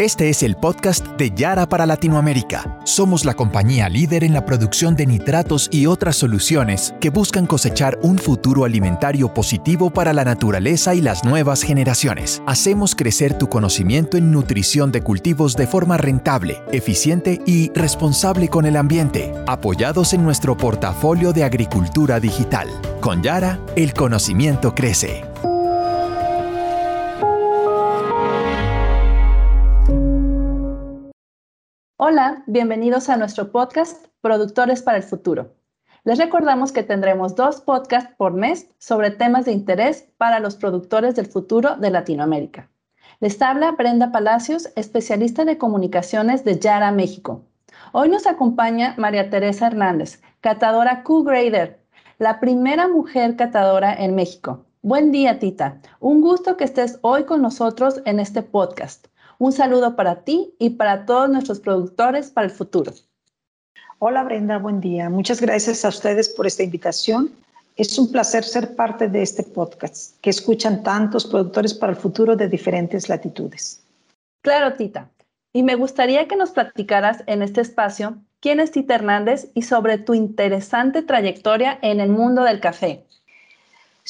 Este es el podcast de Yara para Latinoamérica. Somos la compañía líder en la producción de nitratos y otras soluciones que buscan cosechar un futuro alimentario positivo para la naturaleza y las nuevas generaciones. Hacemos crecer tu conocimiento en nutrición de cultivos de forma rentable, eficiente y responsable con el ambiente, apoyados en nuestro portafolio de agricultura digital. Con Yara, el conocimiento crece. Hola, bienvenidos a nuestro podcast Productores para el Futuro. Les recordamos que tendremos dos podcasts por mes sobre temas de interés para los productores del futuro de Latinoamérica. Les habla Brenda Palacios, especialista de comunicaciones de Yara México. Hoy nos acompaña María Teresa Hernández, catadora Q-Grader, la primera mujer catadora en México. Buen día, Tita. Un gusto que estés hoy con nosotros en este podcast. Un saludo para ti y para todos nuestros productores para el futuro. Hola Brenda, buen día. Muchas gracias a ustedes por esta invitación. Es un placer ser parte de este podcast que escuchan tantos productores para el futuro de diferentes latitudes. Claro, Tita. Y me gustaría que nos platicaras en este espacio quién es Tita Hernández y sobre tu interesante trayectoria en el mundo del café.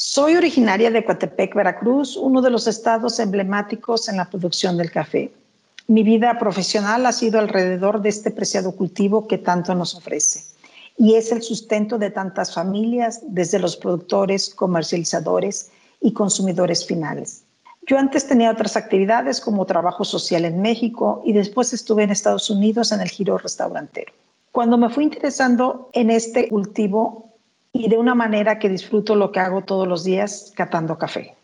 Soy originaria de Coatepec, Veracruz, uno de los estados emblemáticos en la producción del café. Mi vida profesional ha sido alrededor de este preciado cultivo que tanto nos ofrece y es el sustento de tantas familias, desde los productores, comercializadores y consumidores finales. Yo antes tenía otras actividades como trabajo social en México y después estuve en Estados Unidos en el giro restaurantero. Cuando me fui interesando en este cultivo, y de una manera que disfruto lo que hago todos los días catando café.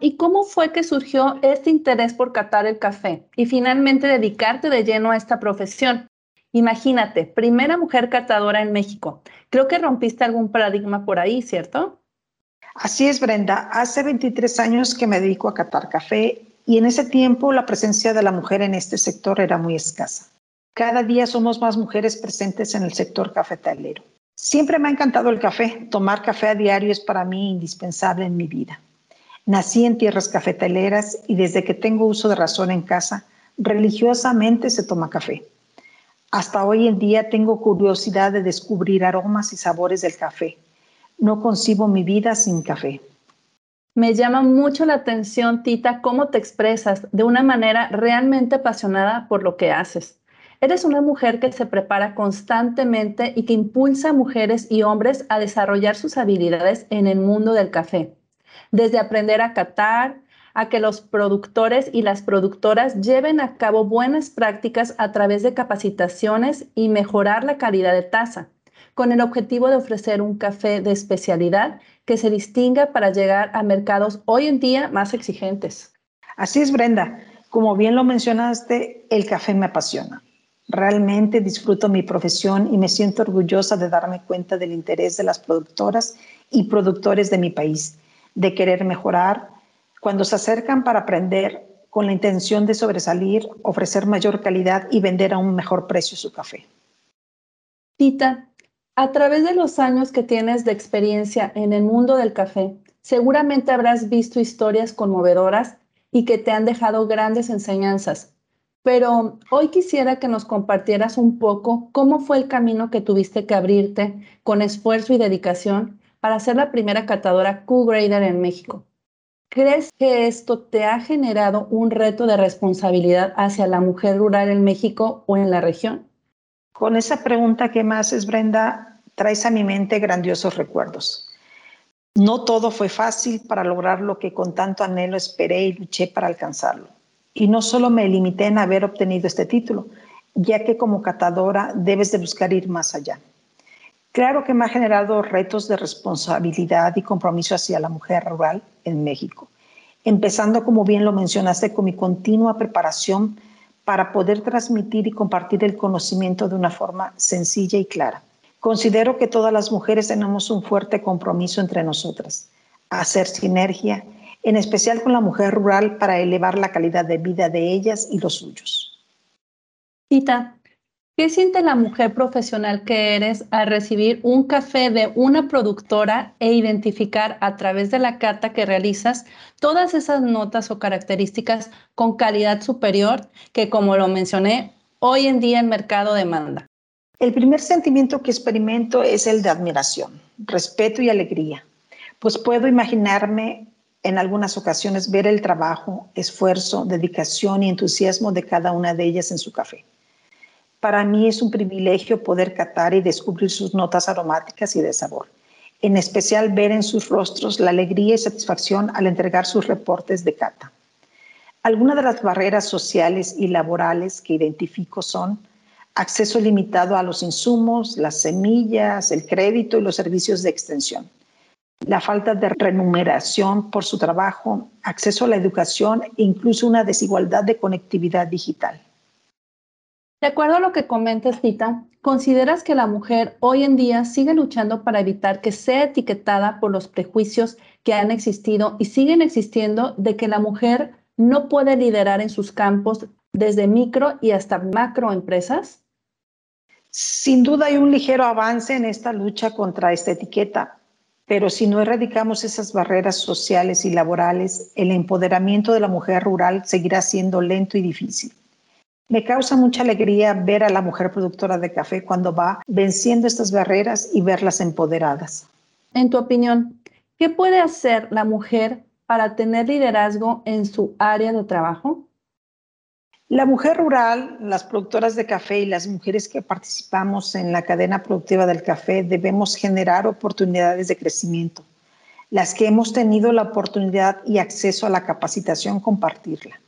¿Y cómo fue que surgió este interés por catar el café y finalmente dedicarte de lleno a esta profesión? Imagínate, primera mujer catadora en México. Creo que rompiste algún paradigma por ahí, ¿cierto? Así es, Brenda. Hace 23 años que me dedico a catar café y en ese tiempo la presencia de la mujer en este sector era muy escasa. Cada día somos más mujeres presentes en el sector cafetalero. Siempre me ha encantado el café. Tomar café a diario es para mí indispensable en mi vida. Nací en tierras cafetaleras y desde que tengo uso de razón en casa, religiosamente se toma café. Hasta hoy en día tengo curiosidad de descubrir aromas y sabores del café. No concibo mi vida sin café. Me llama mucho la atención, Tita, cómo te expresas de una manera realmente apasionada por lo que haces. Eres una mujer que se prepara constantemente y que impulsa a mujeres y hombres a desarrollar sus habilidades en el mundo del café. Desde aprender a catar, a que los productores y las productoras lleven a cabo buenas prácticas a través de capacitaciones y mejorar la calidad de taza, con el objetivo de ofrecer un café de especialidad que se distinga para llegar a mercados hoy en día más exigentes. Así es, Brenda. Como bien lo mencionaste, el café me apasiona. Realmente disfruto mi profesión y me siento orgullosa de darme cuenta del interés de las productoras y productores de mi país, de querer mejorar, cuando se acercan para aprender con la intención de sobresalir, ofrecer mayor calidad y vender a un mejor precio su café. Tita, a través de los años que tienes de experiencia en el mundo del café, seguramente habrás visto historias conmovedoras y que te han dejado grandes enseñanzas pero hoy quisiera que nos compartieras un poco cómo fue el camino que tuviste que abrirte con esfuerzo y dedicación para ser la primera catadora Q-Grader en México. ¿Crees que esto te ha generado un reto de responsabilidad hacia la mujer rural en México o en la región? Con esa pregunta que más es, Brenda, traes a mi mente grandiosos recuerdos. No todo fue fácil para lograr lo que con tanto anhelo esperé y luché para alcanzarlo. Y no solo me limité en haber obtenido este título, ya que como catadora debes de buscar ir más allá. Claro que me ha generado retos de responsabilidad y compromiso hacia la mujer rural en México, empezando, como bien lo mencionaste, con mi continua preparación para poder transmitir y compartir el conocimiento de una forma sencilla y clara. Considero que todas las mujeres tenemos un fuerte compromiso entre nosotras, hacer sinergia en especial con la mujer rural para elevar la calidad de vida de ellas y los suyos. Tita, ¿Qué siente la mujer profesional que eres al recibir un café de una productora e identificar a través de la cata que realizas todas esas notas o características con calidad superior que, como lo mencioné, hoy en día el mercado demanda? El primer sentimiento que experimento es el de admiración, respeto y alegría, pues puedo imaginarme en algunas ocasiones ver el trabajo, esfuerzo, dedicación y entusiasmo de cada una de ellas en su café. Para mí es un privilegio poder catar y descubrir sus notas aromáticas y de sabor. En especial ver en sus rostros la alegría y satisfacción al entregar sus reportes de cata. Algunas de las barreras sociales y laborales que identifico son acceso limitado a los insumos, las semillas, el crédito y los servicios de extensión, la falta de remuneración por su trabajo, acceso a la educación e incluso una desigualdad de conectividad digital. De acuerdo a lo que comentas, Tita, ¿consideras que la mujer hoy en día sigue luchando para evitar que sea etiquetada por los prejuicios que han existido y siguen existiendo de que la mujer no puede liderar en sus campos desde micro y hasta macro empresas? Sin duda hay un ligero avance en esta lucha contra esta etiqueta, pero si no erradicamos esas barreras sociales y laborales, el empoderamiento de la mujer rural seguirá siendo lento y difícil. Me causa mucha alegría ver a la mujer productora de café cuando va venciendo estas barreras y verlas empoderadas. En tu opinión, ¿qué puede hacer la mujer para tener liderazgo en su área de trabajo? La mujer rural, las productoras de café y las mujeres que participamos en la cadena productiva del café debemos generar oportunidades de crecimiento. Las que hemos tenido la oportunidad y acceso a la capacitación, compartirla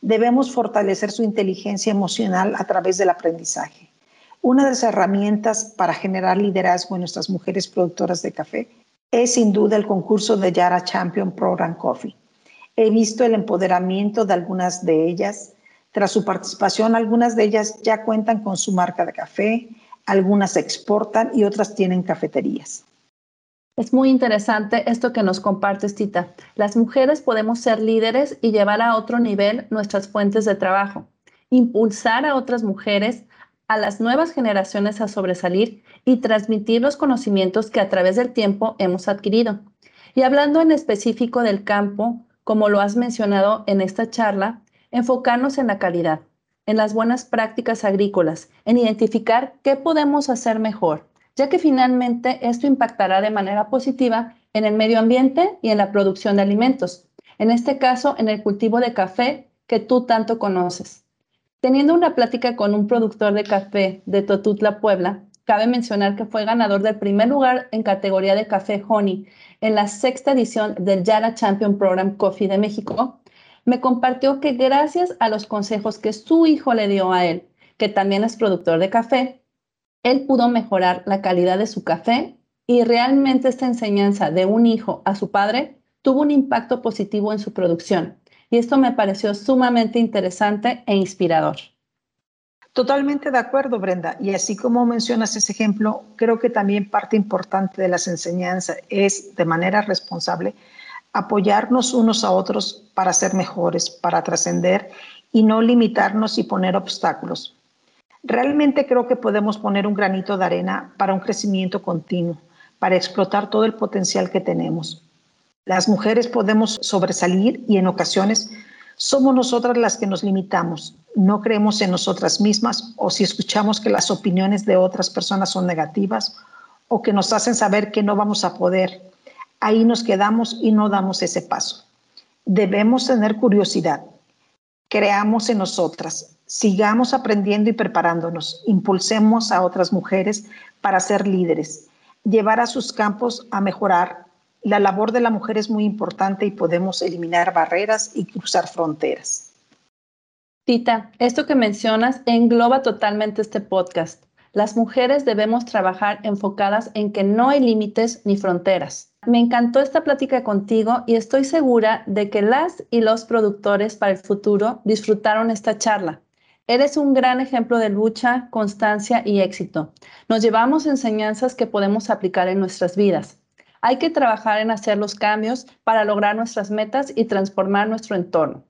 debemos fortalecer su inteligencia emocional a través del aprendizaje. Una de las herramientas para generar liderazgo en nuestras mujeres productoras de café es sin duda el concurso de Yara Champion Program Coffee. He visto el empoderamiento de algunas de ellas. Tras su participación, algunas de ellas ya cuentan con su marca de café, algunas exportan y otras tienen cafeterías. Es muy interesante esto que nos compartes, Tita. Las mujeres podemos ser líderes y llevar a otro nivel nuestras fuentes de trabajo, impulsar a otras mujeres, a las nuevas generaciones a sobresalir y transmitir los conocimientos que a través del tiempo hemos adquirido. Y hablando en específico del campo, como lo has mencionado en esta charla, enfocarnos en la calidad, en las buenas prácticas agrícolas, en identificar qué podemos hacer mejor ya que finalmente esto impactará de manera positiva en el medio ambiente y en la producción de alimentos, en este caso en el cultivo de café que tú tanto conoces. Teniendo una plática con un productor de café de Totutla, Puebla, cabe mencionar que fue ganador del primer lugar en categoría de café Honey en la sexta edición del Yara Champion Program Coffee de México, me compartió que gracias a los consejos que su hijo le dio a él, que también es productor de café, él pudo mejorar la calidad de su café y realmente esta enseñanza de un hijo a su padre tuvo un impacto positivo en su producción. Y esto me pareció sumamente interesante e inspirador. Totalmente de acuerdo, Brenda. Y así como mencionas ese ejemplo, creo que también parte importante de las enseñanzas es, de manera responsable, apoyarnos unos a otros para ser mejores, para trascender y no limitarnos y poner obstáculos. Realmente creo que podemos poner un granito de arena para un crecimiento continuo, para explotar todo el potencial que tenemos. Las mujeres podemos sobresalir y en ocasiones somos nosotras las que nos limitamos. No creemos en nosotras mismas o si escuchamos que las opiniones de otras personas son negativas o que nos hacen saber que no vamos a poder. Ahí nos quedamos y no damos ese paso. Debemos tener curiosidad. Creamos en nosotras, sigamos aprendiendo y preparándonos, impulsemos a otras mujeres para ser líderes, llevar a sus campos a mejorar. La labor de la mujer es muy importante y podemos eliminar barreras y cruzar fronteras. Tita, esto que mencionas engloba totalmente este podcast. Las mujeres debemos trabajar enfocadas en que no hay límites ni fronteras. Me encantó esta plática contigo y estoy segura de que las y los productores para el futuro disfrutaron esta charla. Eres un gran ejemplo de lucha, constancia y éxito. Nos llevamos enseñanzas que podemos aplicar en nuestras vidas. Hay que trabajar en hacer los cambios para lograr nuestras metas y transformar nuestro entorno.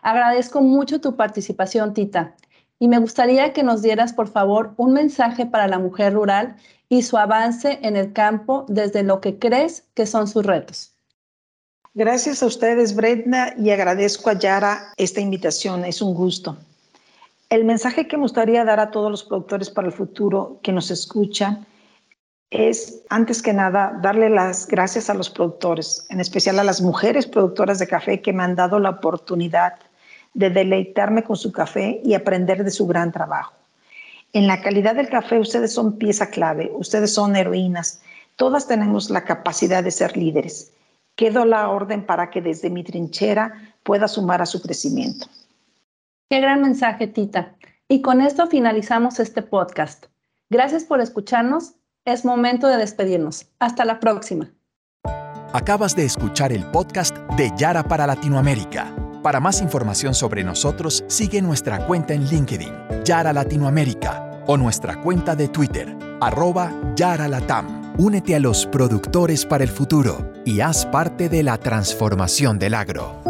Agradezco mucho tu participación, Tita. y me gustaría que nos dieras, por favor, un mensaje para la mujer rural y su avance en el campo desde lo que crees que son sus retos. Gracias a ustedes, Brenda, y agradezco a Yara esta invitación. Es un gusto. El mensaje que me gustaría dar a todos los productores para el futuro que nos escuchan es, antes que nada, darle las gracias a los productores, en especial a las mujeres productoras de café que me han dado la oportunidad de deleitarme con su café y aprender de su gran trabajo. En la calidad del café ustedes son pieza clave, ustedes son heroínas, todas tenemos la capacidad de ser líderes. Quedo la orden para que desde mi trinchera pueda sumar a su crecimiento. Qué gran mensaje, Tita. Y con esto finalizamos este podcast. Gracias por escucharnos. Es momento de despedirnos. Hasta la próxima. Acabas de escuchar el podcast de Yara para Latinoamérica. Para más información sobre nosotros, sigue nuestra cuenta en LinkedIn, Yara Latinoamérica, o nuestra cuenta de Twitter, arroba Yara Latam. Únete a los productores para el futuro y haz parte de la transformación del agro.